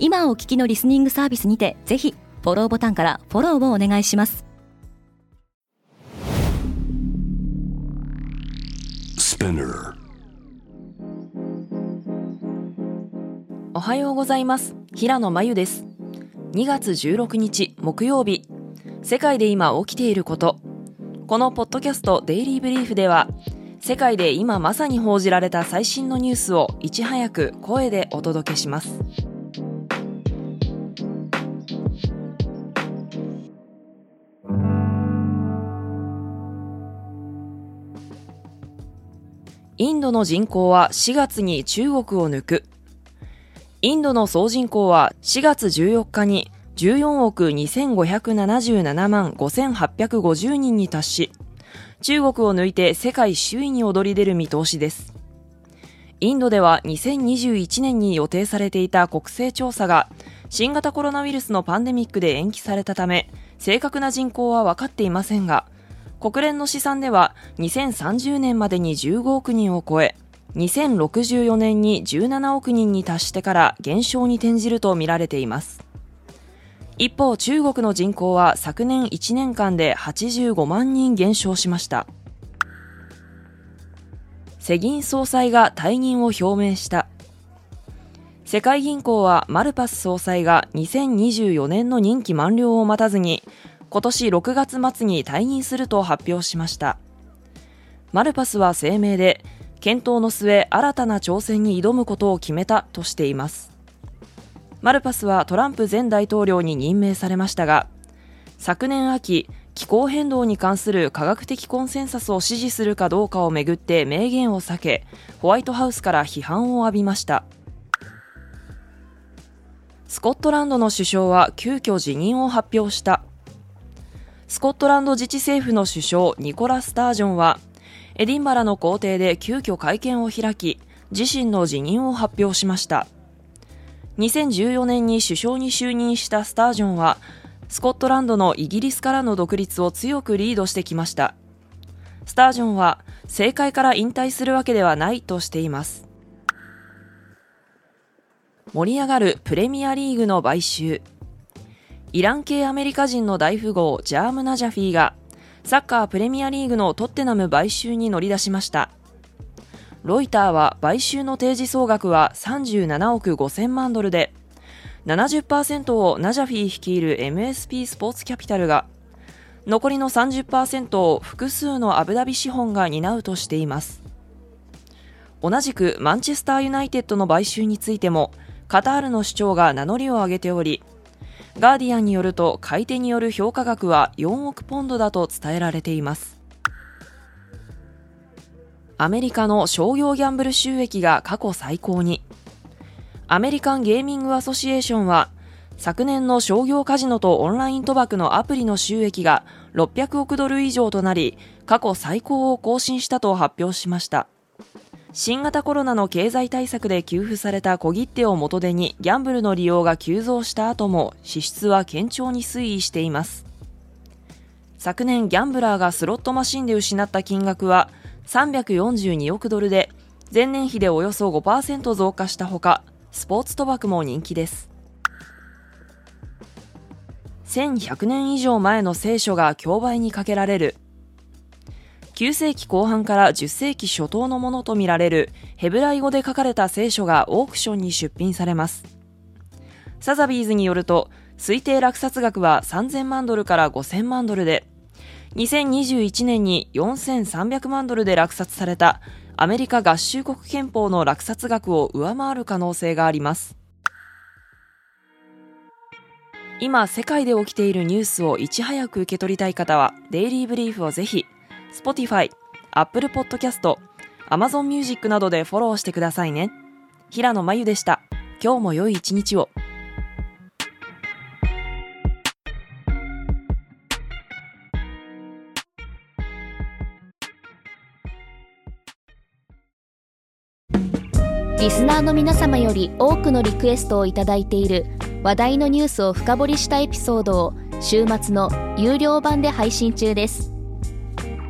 今お聞きのリスニングサービスにてぜひフォローボタンからフォローをお願いします。おはようございます。平野真由です。2月16日木曜日。世界で今起きていること。このポッドキャストデイリーブリーフでは世界で今まさに報じられた最新のニュースをいち早く声でお届けしますインドの人口は4月に中国を抜く。インドの総人口は4月14日に14億2577万5850人に達し、中国を抜いて世界首位に躍り出る見通しです。インドでは2021年に予定されていた国勢調査が新型コロナウイルスのパンデミックで延期されたため、正確な人口は分かっていませんが、国連の試算では2030年までに15億人を超え、2064年に17億人に達してから減少に転じるとみられています。一方、中国の人口は昨年1年間で85万人減少しました。世銀総裁が退任を表明した。世界銀行はマルパス総裁が2024年の任期満了を待たずに今年6月末に退任すると発表しました。マルパスは声明で、検討の末、新たな挑戦に挑むことを決めたとしています。マルパスはトランプ前大統領に任命されましたが、昨年秋、気候変動に関する科学的コンセンサスを支持するかどうかをめぐって明言を避け、ホワイトハウスから批判を浴びました。スコットランドの首相は急遽辞任を発表した。スコットランド自治政府の首相ニコラ・スタージョンは、エディンバラの皇帝で急遽会見を開き、自身の辞任を発表しました。2014年に首相に就任したスタージョンは、スコットランドのイギリスからの独立を強くリードしてきました。スタージョンは、政界から引退するわけではないとしています。盛り上がるプレミアリーグの買収。イラン系アメリカ人の大富豪ジャーム・ナジャフィーがサッカープレミアリーグのトッテナム買収に乗り出しました。ロイターは買収の提示総額は37億5000万ドルで70%をナジャフィー率いる MSP スポーツキャピタルが残りの30%を複数のアブダビ資本が担うとしています。同じくマンチェスターユナイテッドの買収についてもカタールの主張が名乗りを上げておりガーディアンによると買い手による評価額は4億ポンドだと伝えられています。アメリカの商業ギャンブル収益が過去最高に。アメリカンゲーミングアソシエーションは昨年の商業カジノとオンライン賭博のアプリの収益が600億ドル以上となり過去最高を更新したと発表しました。新型コロナの経済対策で給付された小切手を元手にギャンブルの利用が急増した後も支出は堅調に推移しています。昨年ギャンブラーがスロットマシンで失った金額は342億ドルで前年比でおよそ5%増加したほかスポーツ賭博も人気です。1100年以上前の聖書が競売にかけられる9世紀後半から10世紀初頭のものとみられるヘブライ語で書かれた聖書がオークションに出品されます。サザビーズによると、推定落札額は3000万ドルから5000万ドルで、2021年に4300万ドルで落札されたアメリカ合衆国憲法の落札額を上回る可能性があります。今世界で起きているニュースをいち早く受け取りたい方は、デイリーブリーフをぜひ Spotify、Apple Podcast、Amazon Music などでフォローしてくださいね。平野真由でした。今日も良い一日を。リスナーの皆様より多くのリクエストを頂いている話題のニュースを深掘りしたエピソードを週末の有料版で配信中です。